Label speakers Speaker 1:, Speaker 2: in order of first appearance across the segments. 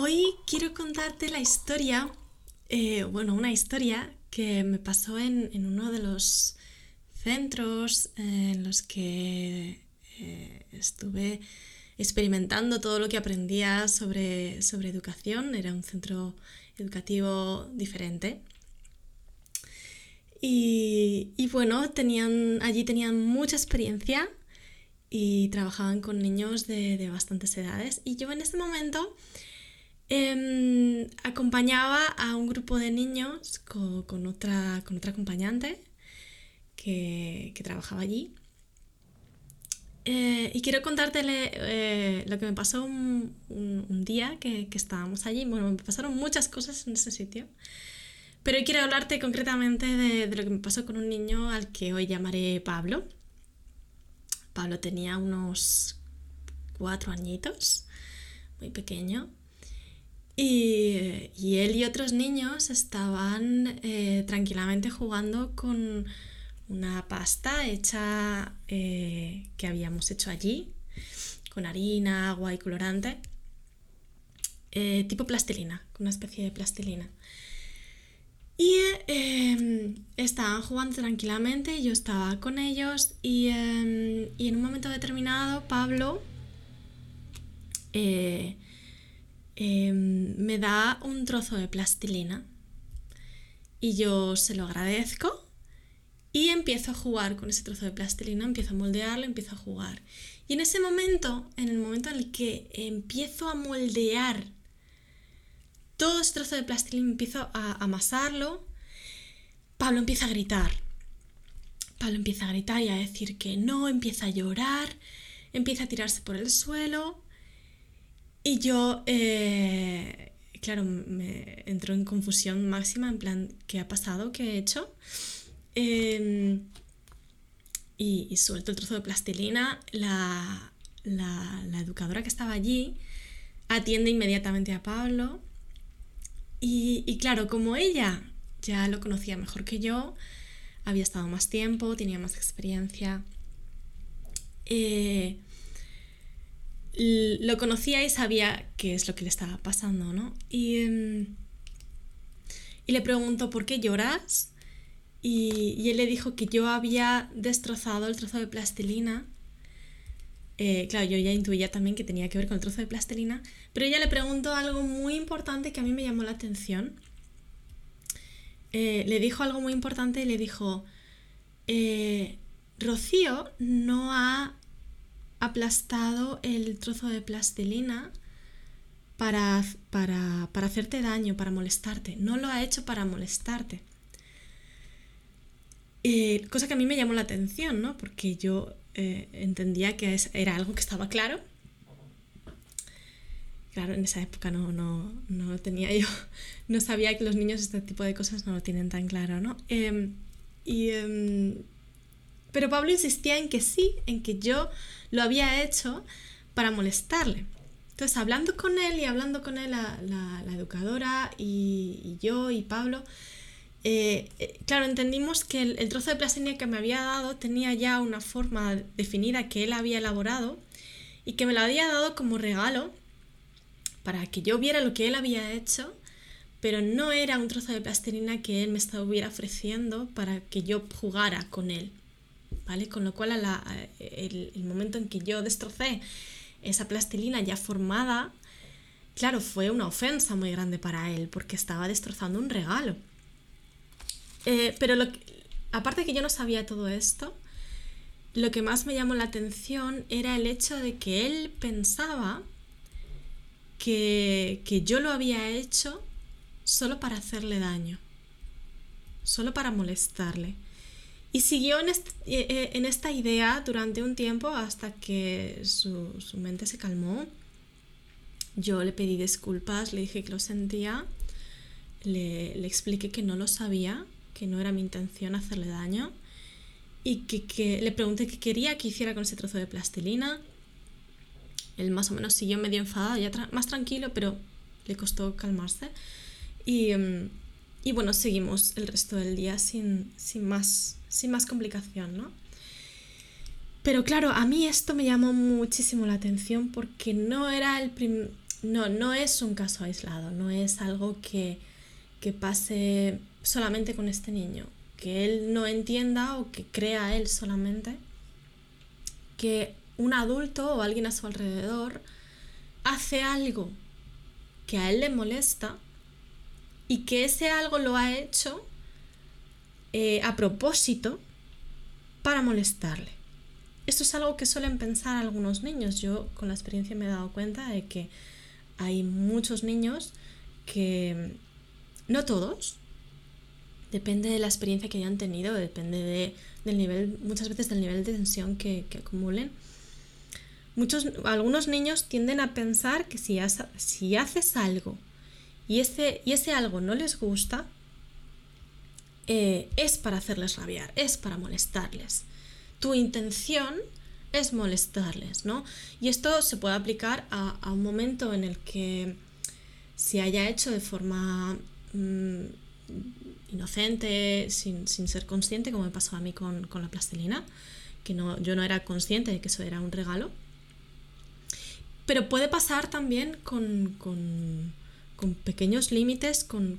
Speaker 1: Hoy quiero contarte la historia, eh, bueno, una historia que me pasó en, uno de los centros en los que eh, estuve experimentando todo lo que aprendía sobre, sobre educación. Era un centro educativo diferente. Y, bueno, tenían, allí tenían mucha experiencia y trabajaban con niños de, bastantes edades. Y yo en este momento em, acompañaba a un grupo de niños con, otra, con otra acompañante que, trabajaba allí. Eh, y quiero contarte eh, lo que me pasó un, día que, estábamos allí. Bueno, me pasaron muchas cosas en ese sitio. Pero hoy quiero hablarte concretamente de, lo que me pasó con un niño al que hoy llamaré Pablo. Pablo tenía unos cuatro añitos, muy pequeño. Y, él y otros niños estaban eh, tranquilamente jugando con una pasta hecha eh, que habíamos hecho allí, con harina, agua y colorante, eh, tipo plastilina, una especie de plastilina. Y em, estaban jugando tranquilamente, yo estaba con ellos em, y, en un momento determinado Pablo em, me da un trozo de plastilina y yo se lo agradezco y empiezo a jugar con ese trozo de plastilina, empiezo a moldearlo, empiezo a jugar. Y en ese momento, en el momento en el que empiezo a moldear todo ese trozo de plastilina, empiezo a amasarlo, Pablo empieza a gritar. Pablo empieza a gritar y a decir que no, empieza a llorar, empieza a tirarse por el suelo. Y yo, eh, claro, me entró en confusión máxima, en plan, ¿qué ha pasado? ¿Qué he hecho? Em, y, suelto el trozo de plastilina. La, la educadora que estaba allí atiende inmediatamente a Pablo y, claro, como ella ya lo conocía mejor que yo, había estado más tiempo, tenía más experiencia, eh, lo conocía y sabía qué es lo que le estaba pasando, ¿no? Y, em, y le preguntó, ¿por qué lloras? Y, él le dijo que yo había destrozado el trozo de plastilina eh, claro, yo ya intuía también que tenía que ver con el trozo de plastilina, pero ella le preguntó algo muy importante que a mí me llamó la atención. Eh, le dijo algo muy importante y le dijo, eh, Rocío no ha aplastado el trozo de plastilina para, para, para hacerte daño, para molestarte. No lo ha hecho para molestarte. cosa que a mí me llamó la atención, ¿no? Porque yo eh, entendía que era algo que estaba claro. Claro, en esa época no, no, no tenía yo, no sabía que los niños este tipo de cosas no lo tienen tan claro, ¿no? Em, y, em, pero Pablo insistía en que sí, en que yo lo había hecho para molestarle. Entonces, hablando con él y hablando con él la, la, educadora y, yo y Pablo, eh, eh, claro, entendimos que el, trozo de plastilina que me había dado tenía ya una forma definida que él había elaborado y que me lo había dado como regalo para que yo viera lo que él había hecho, pero no era un trozo de plastilina que él me estuviera ofreciendo para que yo jugara con él. Con lo cual, el, momento en que yo destrocé esa plastilina ya formada, claro, fue una ofensa muy grande para él, porque estaba destrozando un regalo. Eh, pero lo aparte de que yo no sabía todo esto, lo que más me llamó la atención era el hecho de que él pensaba que, yo lo había hecho solo para hacerle daño, solo para molestarle. Y siguió en, eh, eh, esta idea durante un tiempo hasta que su, mente se calmó. Yo le pedí disculpas, le dije que lo sentía, le, le expliqué que no lo sabía que no era mi intención hacerle daño y que, le pregunté qué quería que hiciera con ese trozo de plastilina. Él más o menos siguió medio enfadado, ya más tranquilo, pero le costó calmarse. Y, em, y, bueno, seguimos el resto del día sin, sin, más, sin más complicación, ¿no? Pero claro, a mí esto me llamó muchísimo la atención porque no era el no, no es un caso aislado, no es algo que, que pase solamente con este niño, que él no entienda o que crea él solamente que un adulto o alguien a su alrededor hace algo que a él le molesta y que ese algo lo ha hecho eh, a propósito para molestarle. Esto es algo que suelen pensar algunos niños. Yo con la experiencia me he dado cuenta de que hay muchos niños que, no todos, depende de la experiencia que hayan tenido, depende de, del nivel, muchas veces del nivel de tensión que, que acumulen. Muchos, algunos niños tienden a pensar que si, si haces algo y ese, y ese algo no les gusta, eh, es para hacerles rabiar, es para molestarles. Tu intención es molestarles, ¿no? Y esto se puede aplicar a, un momento en el que se haya hecho de forma mm, inocente, sin, ser consciente, como me pasó a mí con, la plastilina, que no, yo no era consciente de que eso era un regalo. Pero puede pasar también con con pequeños límites, con,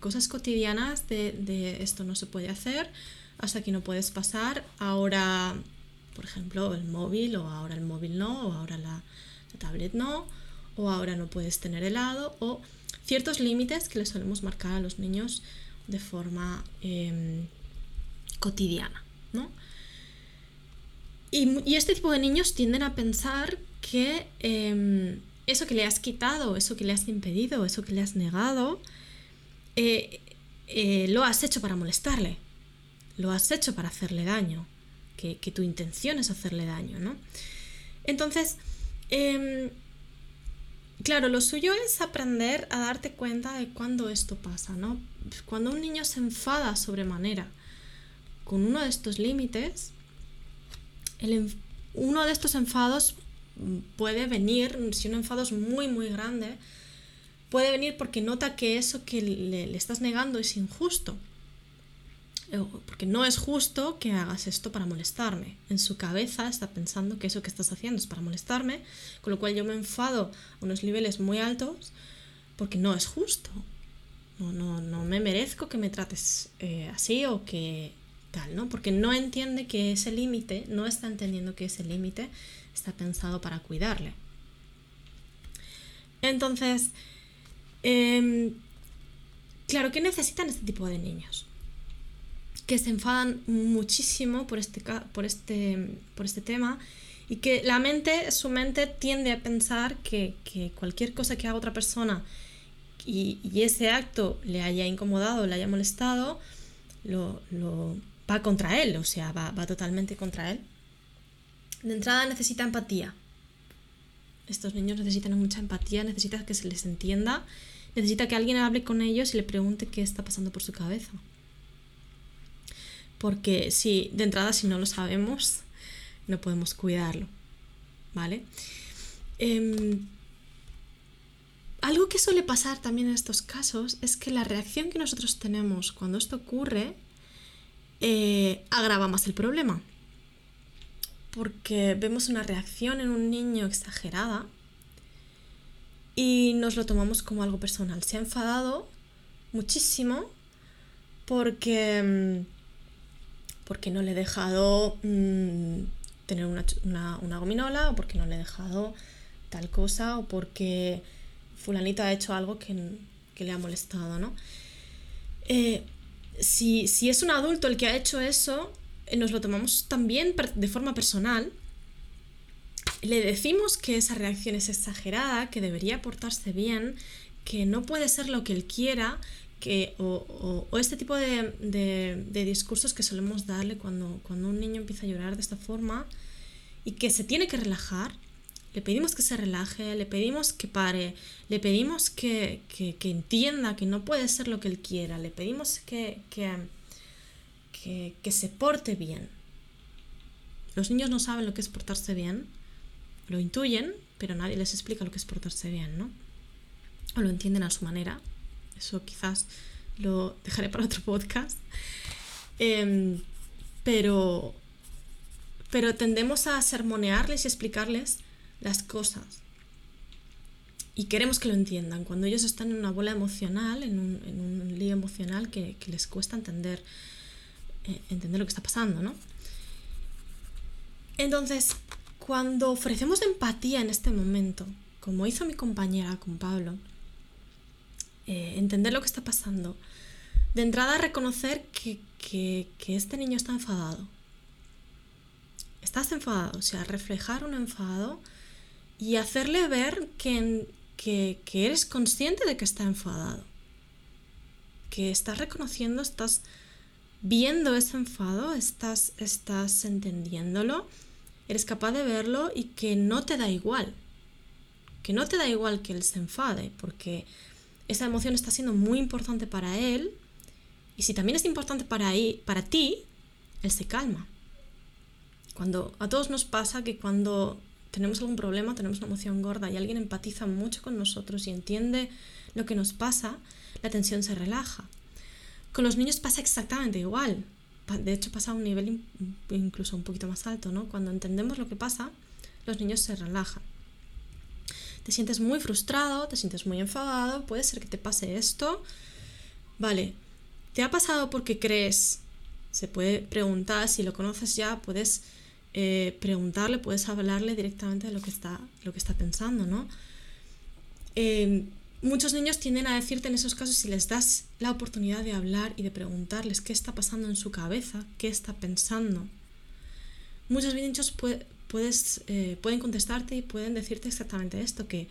Speaker 1: cosas cotidianas de, esto no se puede hacer, hasta aquí no puedes pasar, ahora, por ejemplo, el móvil, o ahora el móvil no, o ahora la, tablet no, o ahora no puedes tener helado, o ciertos límites que le solemos marcar a los niños de forma em, cotidiana, ¿no? Y, este tipo de niños tienden a pensar que em, eso que le has quitado, eso que le has impedido, eso que le has negado, eh, eh, lo has hecho para molestarle, lo has hecho para hacerle daño, que, tu intención es hacerle daño, ¿no? Entonces, em, claro, lo suyo es aprender a darte cuenta de cuándo esto pasa, ¿no? Cuando un niño se enfada sobremanera con uno de estos límites, uno de estos enfados puede venir, si un enfado es muy, muy grande, puede venir porque nota que eso que le, estás negando es injusto. Porque no es justo que hagas esto para molestarme. En su cabeza está pensando que eso que estás haciendo es para molestarme, con lo cual yo me enfado a unos niveles muy altos porque no es justo. No, no, no me merezco que me trates eh, así o que tal, ¿no? Porque no entiende que ese límite, no está entendiendo que ese límite está pensado para cuidarle. Entonces, em, claro, ¿qué necesitan este tipo de niños? Que se enfadan muchísimo por este, por este, por este tema y que la mente, su mente tiende a pensar que, cualquier cosa que haga otra persona y, ese acto le haya incomodado, le haya molestado, lo, va contra él, o sea, va, va totalmente contra él. De entrada necesita empatía. Estos niños necesitan mucha empatía, necesitan que se les entienda, necesita que alguien hable con ellos y le pregunte qué está pasando por su cabeza. Porque si de entrada si no lo sabemos, no podemos cuidarlo. ¿Vale? Em, algo que suele pasar también en estos casos es que la reacción que nosotros tenemos cuando esto ocurre eh, agrava más el problema porque vemos una reacción en un niño exagerada y nos lo tomamos como algo personal. Se ha enfadado muchísimo porque, mm, porque no le he dejado mm, tener una, gominola o porque no le he dejado tal cosa o porque fulanito ha hecho algo que, le ha molestado, ¿no? Eh, si, si es un adulto el que ha hecho eso, nos lo tomamos también de forma personal, le decimos que esa reacción es exagerada, que debería portarse bien, que no puede ser lo que él quiera, que, o, este tipo de, discursos que solemos darle cuando, cuando un niño empieza a llorar de esta forma y que se tiene que relajar. Le pedimos que se relaje, le pedimos que pare, le pedimos que, entienda que no puede ser lo que él quiera, le pedimos que, que, se porte bien. Los niños no saben lo que es portarse bien, lo intuyen, pero nadie les explica lo que es portarse bien, ¿no? O lo entienden a su manera. Eso quizás lo dejaré para otro podcast. Em, pero, pero tendemos a sermonearles y explicarles las cosas. y queremos que lo entiendan, cuando ellos están en una bola emocional, en un, en un lío emocional que, que, les cuesta entender, entender lo que está pasando, ¿no? Entonces, cuando ofrecemos empatía en este momento, como hizo mi compañera con Pablo, eh, entender lo que está pasando, de entrada reconocer que, que, que este niño está enfadado. Estás enfadado, o sea, reflejar un enfado y hacerle ver que, que, que, eres consciente de que está enfadado. Que estás reconociendo, estás viendo ese enfado, estás, estás entendiéndolo, eres capaz de verlo y que no te da igual. Que no te da igual que él se enfade, porque esa emoción está siendo muy importante para él. Y si también es importante para, para ti, él se calma. Cuando a todos nos pasa que cuando tenemos algún problema, tenemos una emoción gorda y alguien empatiza mucho con nosotros y entiende lo que nos pasa, la tensión se relaja. Con los niños pasa exactamente igual. De hecho, pasa a un nivel incluso un poquito más alto, ¿no? Cuando entendemos lo que pasa, los niños se relajan. Te sientes muy frustrado, te sientes muy enfadado, puede ser que te pase esto. Vale, ¿te ha pasado porque crees? Se puede preguntar, si lo conoces ya, puedes eh, preguntarle, puedes hablarle directamente de lo que está, lo que está pensando, ¿no? Eh, muchos niños tienden a decirte en esos casos si les das la oportunidad de hablar y de preguntarles qué está pasando en su cabeza, qué está pensando. Muchos niños puedes, eh, pueden contestarte y pueden decirte exactamente esto, que,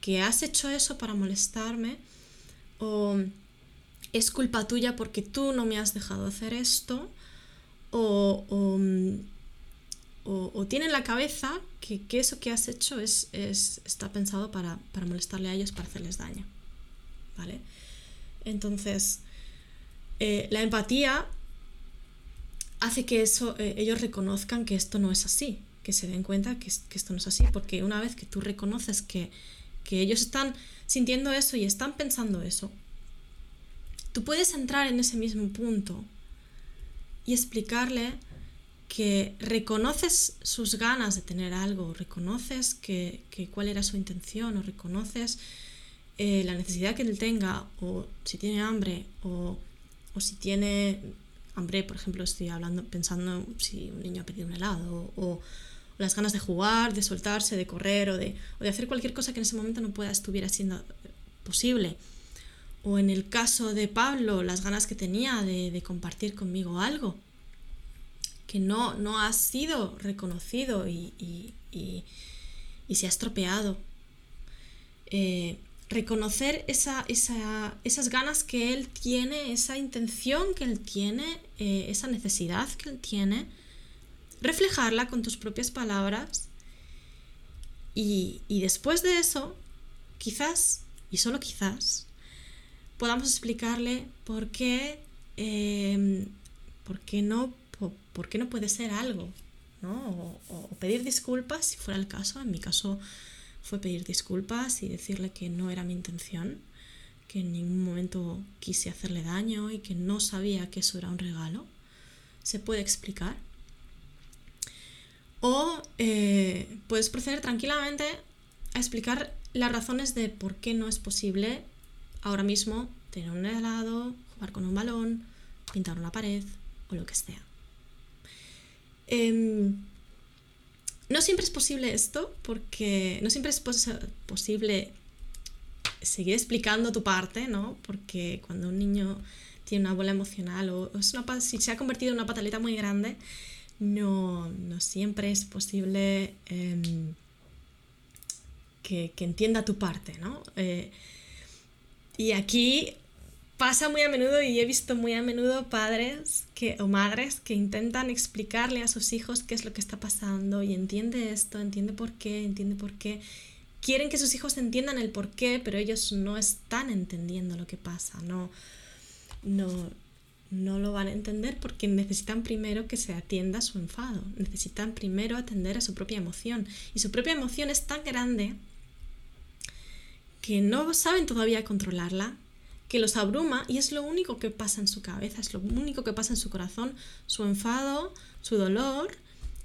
Speaker 1: que has hecho eso para molestarme o es culpa tuya porque tú no me has dejado hacer esto o, o o, tienen la cabeza que, eso que has hecho es, está pensado para, molestarle a ellos, para hacerles daño. ¿Vale? Entonces, eh, la empatía hace que eso, eh, ellos reconozcan que esto no es así, que se den cuenta que, esto no es así, porque una vez que tú reconoces que ellos están sintiendo eso y están pensando eso, tú puedes entrar en ese mismo punto y explicarle que reconoces sus ganas de tener algo, reconoces que, cuál era su intención, o reconoces eh, la necesidad que él tenga, o si tiene hambre, o, si tiene hambre, por ejemplo, estoy hablando, pensando si un niño ha pedido un helado, o, las ganas de jugar, de soltarse, de correr, o de, hacer cualquier cosa que en ese momento no pueda estuviera siendo posible. O en el caso de Pablo, las ganas que tenía de compartir conmigo algo que no, no ha sido reconocido y, se ha estropeado. Eh, reconocer esa, esas ganas que él tiene, esa intención que él tiene, eh, esa necesidad que él tiene, reflejarla con tus propias palabras y, después de eso, quizás, y solo quizás, podamos explicarle por qué, eh, por qué no ¿por qué no puede ser algo? O, pedir disculpas si fuera el caso. En mi caso fue pedir disculpas y decirle que no era mi intención, que en ningún momento quise hacerle daño y que no sabía que eso era un regalo. Se puede explicar. O eh, puedes proceder tranquilamente a explicar las razones de por qué no es posible ahora mismo tener un helado, jugar con un balón, pintar una pared o lo que sea. Em, no siempre es posible esto, porque no siempre es posible seguir explicando tu parte, ¿no? Porque cuando un niño tiene una bola emocional o si se ha convertido en una pataleta muy grande, no, siempre es posible em, que, entienda tu parte, ¿no? Eh, y aquí pasa muy a menudo y he visto muy a menudo padres que, o madres que intentan explicarle a sus hijos qué es lo que está pasando y entiende esto, entiende por qué, entiende por qué. Quieren que sus hijos entiendan el por qué, pero ellos no están entendiendo lo que pasa, no, no, no lo van a entender porque necesitan primero que se atienda su enfado, necesitan primero atender a su propia emoción y su propia emoción es tan grande que no saben todavía controlarla que los abruma y es lo único que pasa en su cabeza, es lo único que pasa en su corazón, su enfado, su dolor,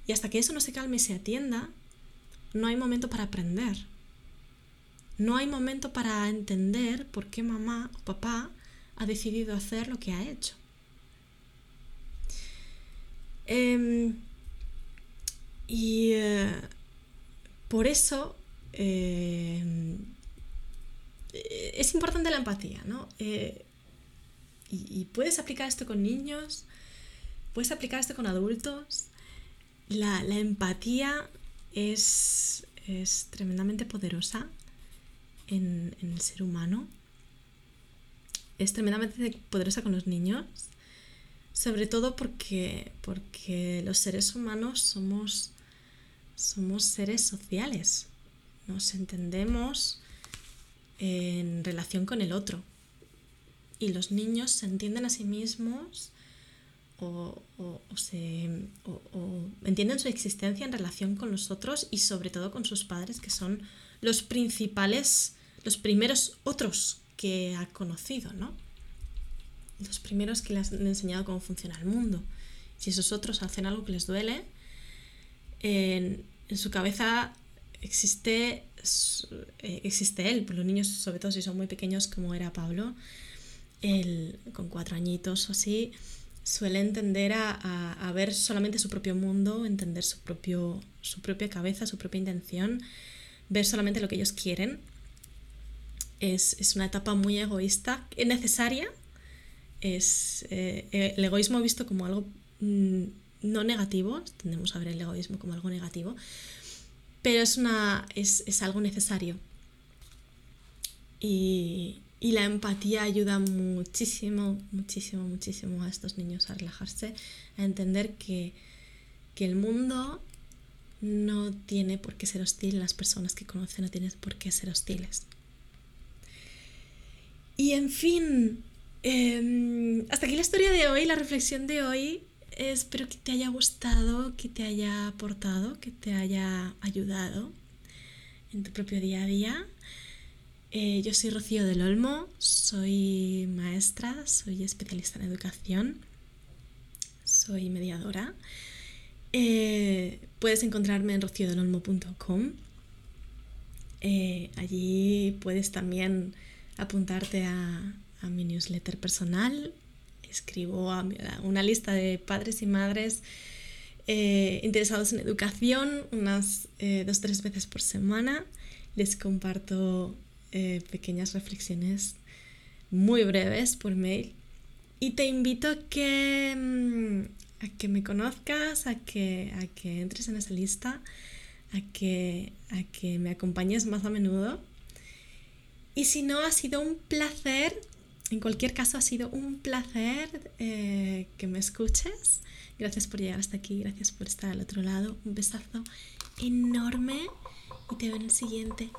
Speaker 1: y hasta que eso no se calme y se atienda, no hay momento para aprender. No hay momento para entender por qué mamá o papá ha decidido hacer lo que ha hecho. Em, y eh, por eso em, es importante la empatía, ¿no? Eh, y, puedes aplicar esto con niños, puedes aplicar esto con adultos. La, empatía es, es, tremendamente poderosa en, el ser humano. Es tremendamente poderosa con los niños. Sobre todo porque, porque los seres humanos somos, somos seres sociales. Nos entendemos en relación con el otro y los niños se entienden a sí mismos o, se, entienden su existencia en relación con los otros y sobre todo con sus padres, que son los principales, los primeros otros que ha conocido, ¿no? Los primeros que le han enseñado cómo funciona el mundo. Si esos otros hacen algo que les duele, en, su cabeza existe, existe él. Pues los niños, sobre todo si son muy pequeños, como era Pablo, él, con cuatro añitos o así, suele entender a, ver solamente su propio mundo, entender su, propio, su propia cabeza, su propia intención, ver solamente lo que ellos quieren. Es, una etapa muy egoísta, necesaria. Es eh, eh, el egoísmo visto como algo mm, no negativo, tendemos a ver el egoísmo como algo negativo, pero es, una, es, es algo necesario. Y, y la empatía ayuda muchísimo, muchísimo, muchísimo a estos niños a relajarse, a entender que, el mundo no tiene por qué ser hostil, las personas que conocen no tienen por qué ser hostiles. Y en fin, em, hasta aquí la historia de hoy, la reflexión de hoy. Espero que te haya gustado, que te haya aportado, que te haya ayudado en tu propio día a día. Eh, yo soy Rocío del Olmo, soy maestra, soy especialista en educación, soy mediadora. Eh, puedes encontrarme en rociodelolmo.com. Eh, allí puedes también apuntarte a, mi newsletter personal. Escribo una lista de padres y madres interesados en educación unas dos o tres veces por semana. Les comparto eh, pequeñas reflexiones muy breves por mail. Y te invito a que, mm, a que me conozcas, a que, a que entres en esa lista, a que, a que me acompañes más a menudo. Y si no, ha sido un placer, en cualquier caso ha sido un placer eh, que me escuches. Gracias por llegar hasta aquí, gracias por estar al otro lado. Un besazo enorme y te veo en el siguiente.